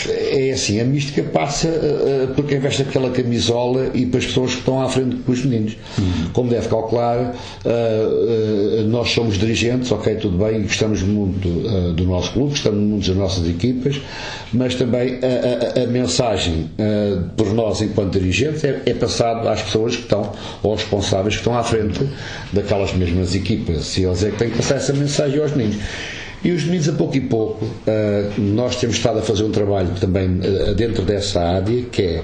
é assim, a mística passa uh, por quem veste aquela camisola e para as pessoas que estão à frente dos meninos. Uhum. Como deve calcular, uh, nós somos dirigentes, ok, tudo bem, gostamos muito do nosso clube, gostamos muito das nossas equipas, mas também a, a, a mensagem por nós enquanto dirigentes é, é passado às pessoas que estão, aos responsáveis que estão à frente daquelas mesmas equipas. E eles é que têm que passar essa mensagem aos meninos. E os meninos, a pouco e pouco, uh, nós temos estado a fazer um trabalho também uh, dentro dessa área, que é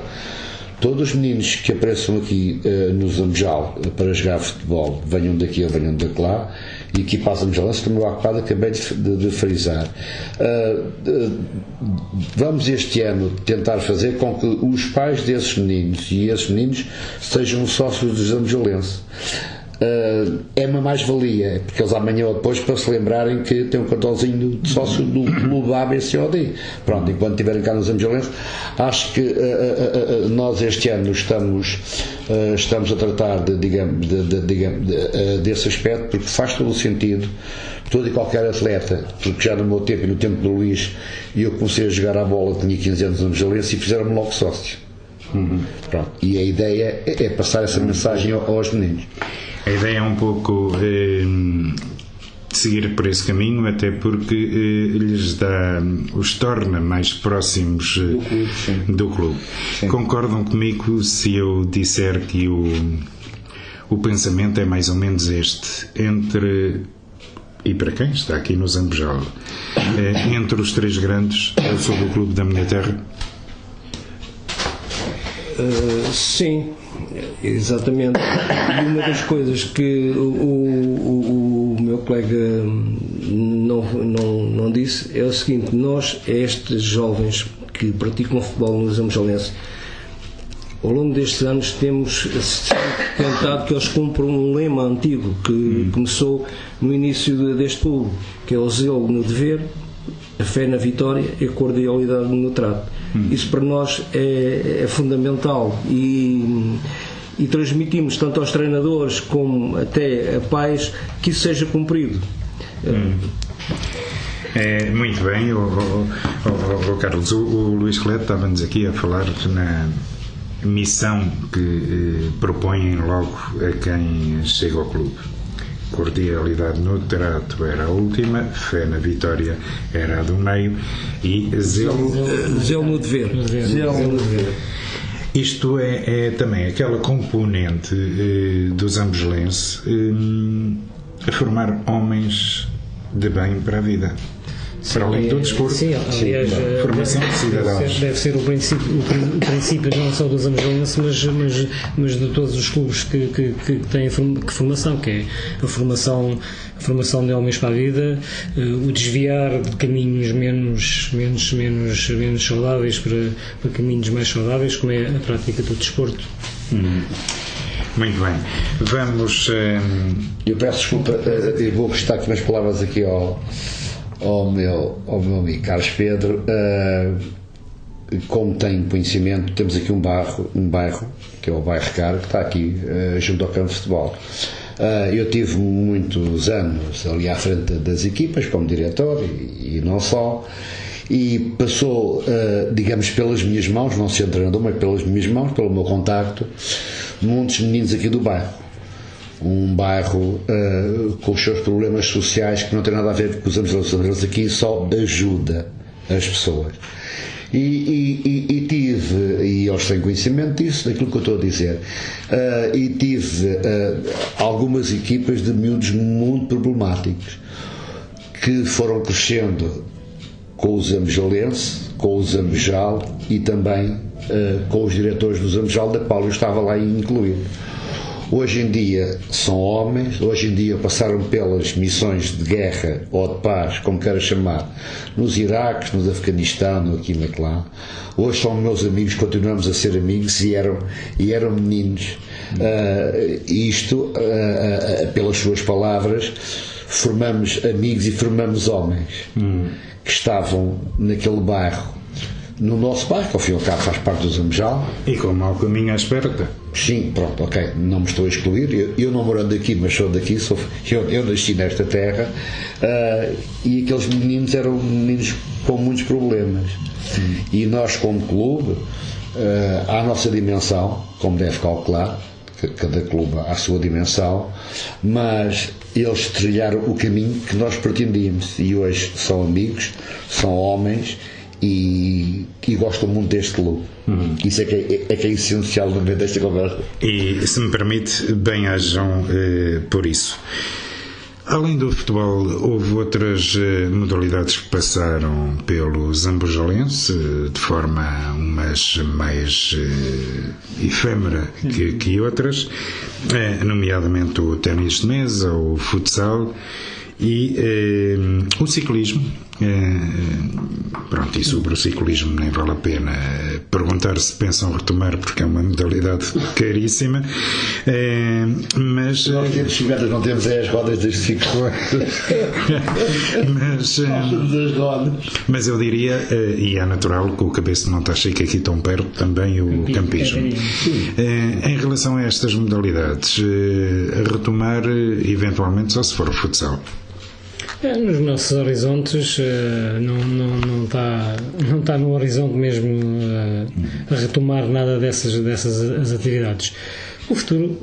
todos os meninos que apareçam aqui uh, no Zambujal para jogar futebol, venham daqui ou venham de lá, e aqui para a Zambujalense, como eu há acabei de, de, de frisar. vamos este ano tentar fazer com que os pais desses meninos e esses meninos sejam sócios do Zambujalense uh, é uma mais-valia, porque eles amanhã ou depois para se lembrarem que tem um cartãozinho de sócio do clube ABCOD. Pronto, enquanto estiverem cá nos Angelenses, acho que uh, uh, nós este ano estamos, estamos a tratar de, digamos, de, de, digamos desse aspecto, porque faz todo o sentido todo e qualquer atleta, porque já no meu tempo e no tempo do Luís, eu comecei a jogar a bola, tinha 15 anos no Angelense e fizeram-me logo sócio. Uhum. Pronto. E a ideia é, é passar essa mensagem aos meninos. A ideia é um pouco eh, seguir por esse caminho, até porque eh, lhes dá, os torna mais próximos eh, do clube. Sim. Do clube. Sim. Concordam comigo se eu disser que o, o pensamento é mais ou menos este, entre e para quem está aqui no Zambujal, eh, entre os três grandes, eu sou do clube da minha terra? Uh, sim, Exatamente. E uma das coisas que o, o, o meu colega não, não, não disse é o seguinte: nós, estes jovens que praticam futebol no Zambujalense, ao longo destes anos temos tentado que eles cumpram um lema antigo que hum. começou no início deste clube, que é o zelo no dever, fé na vitória e a cordialidade no trato. Hum. Isso para nós é, é fundamental e e transmitimos tanto aos treinadores como até a pais que isso seja cumprido. Hum. É, muito bem, o, o, o, Carlos. O, o Luís Cleto estava-nos aqui a falar na missão que eh, propõem logo a quem chega ao clube. Cordialidade no trato era a última, fé na vitória era a do meio e zelo, zelo no dever. Zelo no dever. Isto é, é, também aquela componente eh, dos ambulenses eh, a formar homens de bem para a vida para além do discurso. Sim, aliás, sim, formação de cidadãos. Deve ser, deve ser o, princípio, o, princípio não só dos Amazonas, mas, mas, mas de todos os clubes que, que, que têm que formação, que é a formação, a formação de homens para a vida, eh, o desviar de caminhos menos, menos, menos, menos saudáveis para, para caminhos mais saudáveis, como é a prática do desporto. Hum. Muito bem. Vamos. Hum... Eu peço desculpa, eh, eu vou prestar aqui umas palavras aqui ao ao meu, ao meu amigo Carlos Pedro, uh, como tenho conhecimento, temos aqui um bairro, um bairro que é o bairro Caro, que está aqui uh, junto ao campo de futebol. Uh, eu tive muitos anos ali à frente das equipas como diretor e, e não só e passou, digamos, pelas minhas mãos, não sendo treinador, mas pelas minhas mãos, pelo meu contacto, muitos meninos aqui do bairro um bairro uh, com os seus problemas sociais que não tem nada a ver com os ambulantes aqui, só ajuda as pessoas. E, e, e, tive, e eles têm conhecimento disso, daquilo que eu estou a dizer, uh, e tive uh, algumas equipas de miúdos muito problemáticos que foram crescendo com os Zambujalense, com o Zambujal e também uh, com os diretores do Zambujal, da qual eu estava lá incluído. Hoje em dia são homens, hoje em dia passaram pelas missões de guerra ou de paz, como queira chamar, nos Iraques, no Afeganistão, aqui na Clã. Hoje são meus amigos, continuamos a ser amigos e eram, e eram meninos. Uh, isto, uh, uh, pelas suas palavras, formamos amigos e formamos homens hum. que estavam naquele bairro no nosso bairro, que ao fim e ao cabo faz parte do Zamejal. E com o mau caminho à esperta. Sim, pronto, ok, não me estou a excluir. Eu, eu não morando aqui, mas sou daqui, sou, eu, eu nasci nesta terra uh, e aqueles meninos eram meninos com muitos problemas. Sim. E nós, como clube, uh, à nossa dimensão, como deve calcular, cada clube à sua dimensão, mas eles trilharam o caminho que nós pretendíamos e hoje são amigos, são homens e, e gostam muito deste clube. Uhum. Isso é que é, é, que é essencial no meio desta conversa. E, se me permite, bem-ajam eh, por isso. Além do futebol, houve outras eh, modalidades que passaram pelo Zambujalense, de forma umas mais eh, efêmera que, que outras, eh, nomeadamente o ténis de mesa, o futsal e eh, o ciclismo. Eh, pronto, e sobre o ciclismo nem vale a pena perguntar se pensam retomar, porque é uma modalidade caríssima. Mas. Nós temos não temos é as rodas das ciclo. mas, mas eu diria, e é natural que o cabeça não está chique aqui tão perto, também o campismo. Em relação a estas modalidades, retomar eventualmente só se for o futsal. É, nos nossos horizontes eh, não, não, não, está, não está no horizonte mesmo eh, a retomar nada dessas, dessas atividades. O futuro,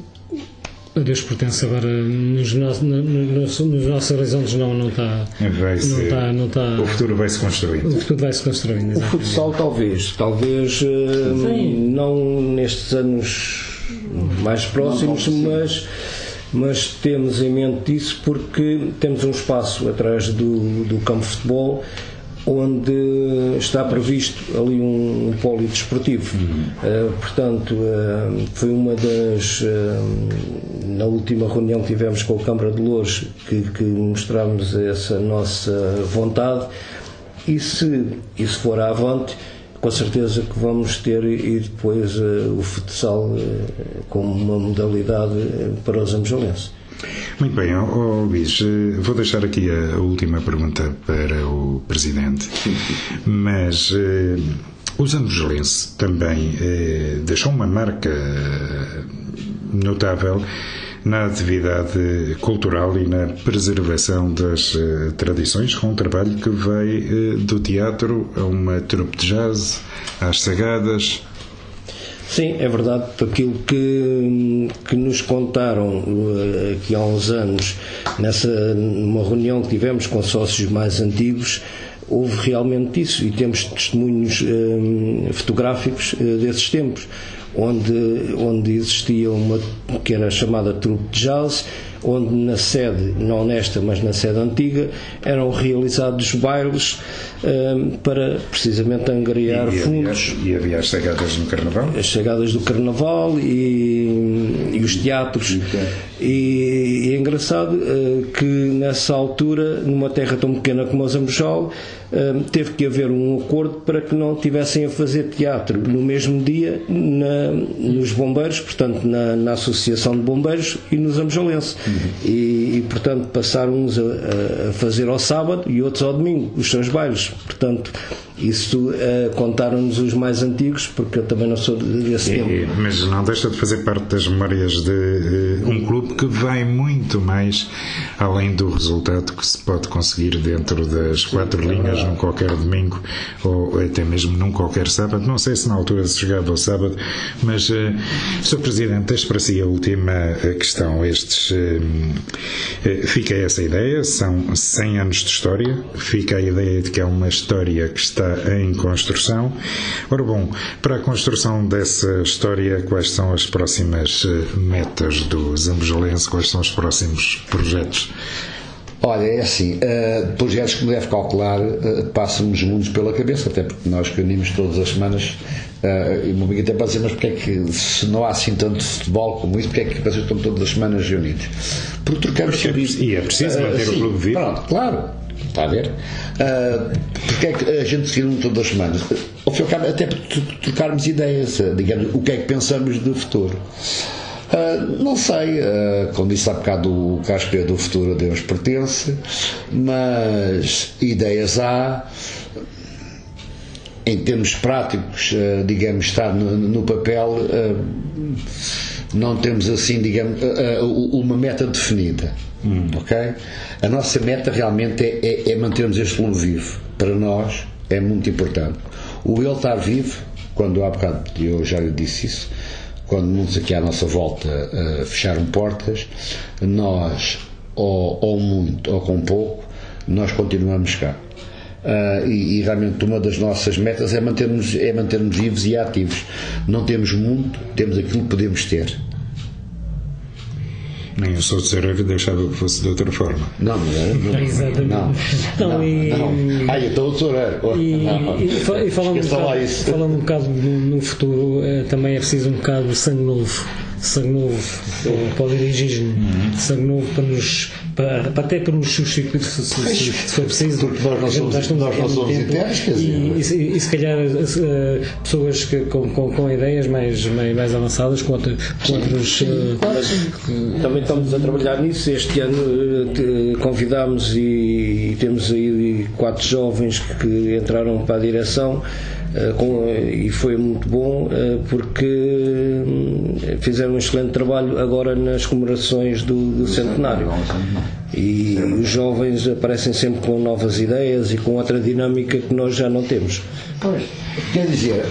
a Deus pertence agora, nos, nos, nos, nos nossos horizontes não, não está. Vai não está, não está o futuro vai se construindo. O futuro vai se construindo. Exatamente. O futsal, talvez, talvez eh, não nestes anos mais próximos, mas mas temos em mente isso porque temos um espaço atrás do, do campo de futebol onde está previsto ali um, um desportivo. Uhum. Uh, portanto, uh, foi uma das. Uh, na última reunião que tivemos com a Câmara de Louros que, que mostramos essa nossa vontade, e se isso for avante com certeza que vamos ter e depois uh, o futsal uh, como uma modalidade eh, para os ambujolenses. Muito bem, oh, Luís, vou deixar aqui a, última pergunta para o Presidente, mas o Zambujelense também deixou uma marca notável na atividade cultural e na preservação das uh, tradições, com um trabalho que vai uh, do teatro a uma trupe de jazz, às sagadas. Sim, é verdade, aquilo que, que nos contaram uh, aqui há uns anos, nessa numa reunião que tivemos com sócios mais antigos, houve realmente isso e temos testemunhos fotográficos desses tempos onde, onde existia uma que era chamada trupe de jazz, onde na sede, não nesta, mas na sede antiga, eram realizados bailes um, para precisamente angariar e, fundos. E havia as chegadas no Carnaval? As chegadas do Carnaval e, e os teatros. E, e é engraçado uh, que nessa altura, numa terra tão pequena como o Zambojal, uh, teve que haver um acordo para que não tivessem a fazer teatro no mesmo dia na, nos bombeiros, portanto na, na Associação de Bombeiros e no Zambujalense. Uhum. E, e, portanto passaram uns a, a, fazer ao sábado e outros ao domingo, os seus bailes. Portanto, isso uh, contaram-nos os mais antigos, porque eu também não sou desse tempo. Mas não deixa de fazer parte das memórias de uh, um clube que vai muito mais além do resultado que se pode conseguir dentro das quatro Sim, linhas num qualquer domingo ou até mesmo num qualquer sábado. Não sei se na altura se chegava ao sábado, mas, uh, Sr. Presidente, deixo para si a última questão. Estes, fica essa ideia, são 100 anos de história, fica a ideia de que é uma história que está em construção. Ora bom, para a construção dessa história, quais são as próximas eh, metas do Zambujalense? Quais são os próximos projetos? Olha, é assim, uh, projetos que me deve calcular uh, passam-nos mundos pela cabeça, até porque nós reunimos todas as semanas uh, e me amigo até para dizer, mas porque é que se não há assim tanto futebol como isso, porque é que vocês estão todas as semanas reunidos? Porque trocamos porque é, E é preciso manter uh, o clube vivo. Pronto, claro, Está a ver? Uh, porque é que a gente se reúne todas as semanas? Ao fim cabo, até para trocarmos ideias, ah, digamos, o que é que pensamos do futuro. Uh, não sei, uh, como disse há bocado o Casper do futuro a Deus pertence, mas ideias há. Em termos práticos, digamos, estar no, no papel, não temos assim, digamos, uma meta definida. Hum. Ok? A nossa meta realmente é, é, é mantermos este mundo vivo. Para nós é muito importante. O ele estar vivo, quando há bocado eu já lhe disse isso, quando muitos aqui à nossa volta uh, fecharam portas, nós, ou, ou muito ou com pouco, nós continuamos cá. Uh, e, e, realmente uma das nossas metas é mantermos, é mantermos vivos e ativos. Não temos muito, temos aquilo que podemos ter. Nem eu sou de Serralho deixava que fosse de outra forma. Não, não é? Não, Exatamente. Não, não, não, e, não. Ah, então o. E, e, e falando, um bocado, falando um bocado no, no futuro, eh, também é preciso um bocado de sangue novo sangue novo para o dirigir sangue novo para nos para, para até para nos substituir se, se, se, for preciso porque nós não somos, nós não somos internos quer dizer, e, e, e, se calhar uh, pessoas que, com, com, com, ideias mais, mais, mais avançadas com, com outros uh, também estamos a trabalhar nisso. Este ano uh, convidámos e, e temos aí quatro jovens que entraram para a direção. eh, com, e foi muito bom eh, porque hum, fizeram um excelente trabalho agora nas comemorações do, do centenário. E os jovens aparecem sempre com novas ideias e com outra dinâmica que nós já não temos. Pois. Quer dizer,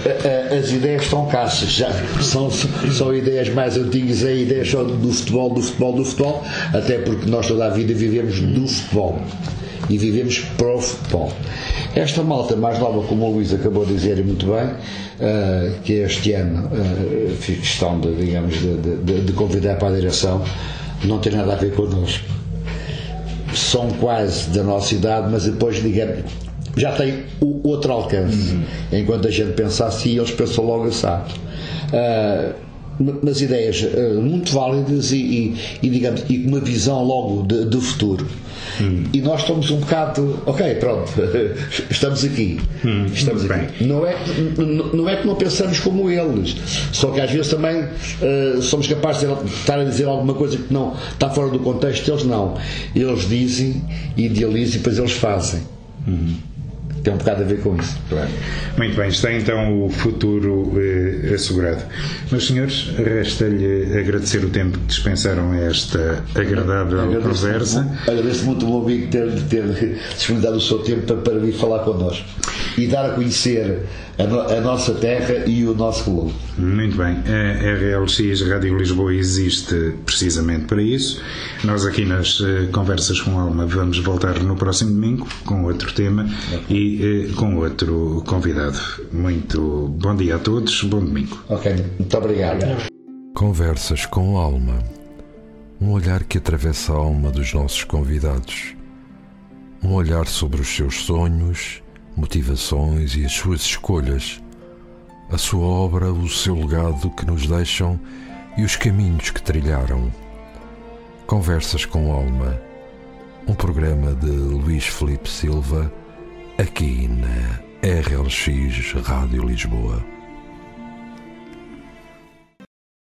as ideias estão caças, já são, são ideias mais antigas, é ideias só do futebol, do futebol, do futebol, até porque nós toda a vida vivemos do futebol e vivemos para o futebol. Esta malta mais nova, como o Luís acabou de dizer muito bem, uh, que este ano uh, fiz questão de, digamos, de, de, de, convidar para a direção, não tem nada a ver connosco. São quase da nossa idade, mas depois, digamos, já têm o outro alcance. Uhum. Enquanto a gente pensa assim, eles pensam logo assado. Uh, mas ideias uh, muito válidas e, e, e, digamos, e uma visão logo do futuro. Hum. E nós estamos um bocado, ok, pronto, estamos aqui. Hum. Estamos aqui. Não é, não é que não pensamos como eles, só que às vezes também uh, somos capazes de estar a dizer alguma coisa que não está fora do contexto, eles não. Eles dizem, idealizam e depois eles fazem. Hum. Tem um bocado a ver com isso. Claro. Muito bem, está então o futuro eh, assegurado. Meus senhores, resta-lhe agradecer o tempo que dispensaram a esta agradável agradeço conversa. Agradeço muito o amigo ter, ter disponibilizado o seu tempo para, para vir falar connosco e dar a conhecer a, no, a, nossa terra e o nosso globo. Muito bem. A RLX Rádio Lisboa existe precisamente para isso. Nós aqui nas uh, Conversas com Alma vamos voltar no próximo domingo com outro tema e uh, com outro convidado. Muito bom dia a todos, bom domingo. Ok, muito obrigado. Conversas com Alma. Um olhar que atravessa a alma dos nossos convidados. Um olhar sobre os seus sonhos motivações e as suas escolhas, a sua obra, o seu legado que nos deixam e os caminhos que trilharam. Conversas com Alma, um programa de Luís Felipe Silva, aqui na RLX Rádio Lisboa.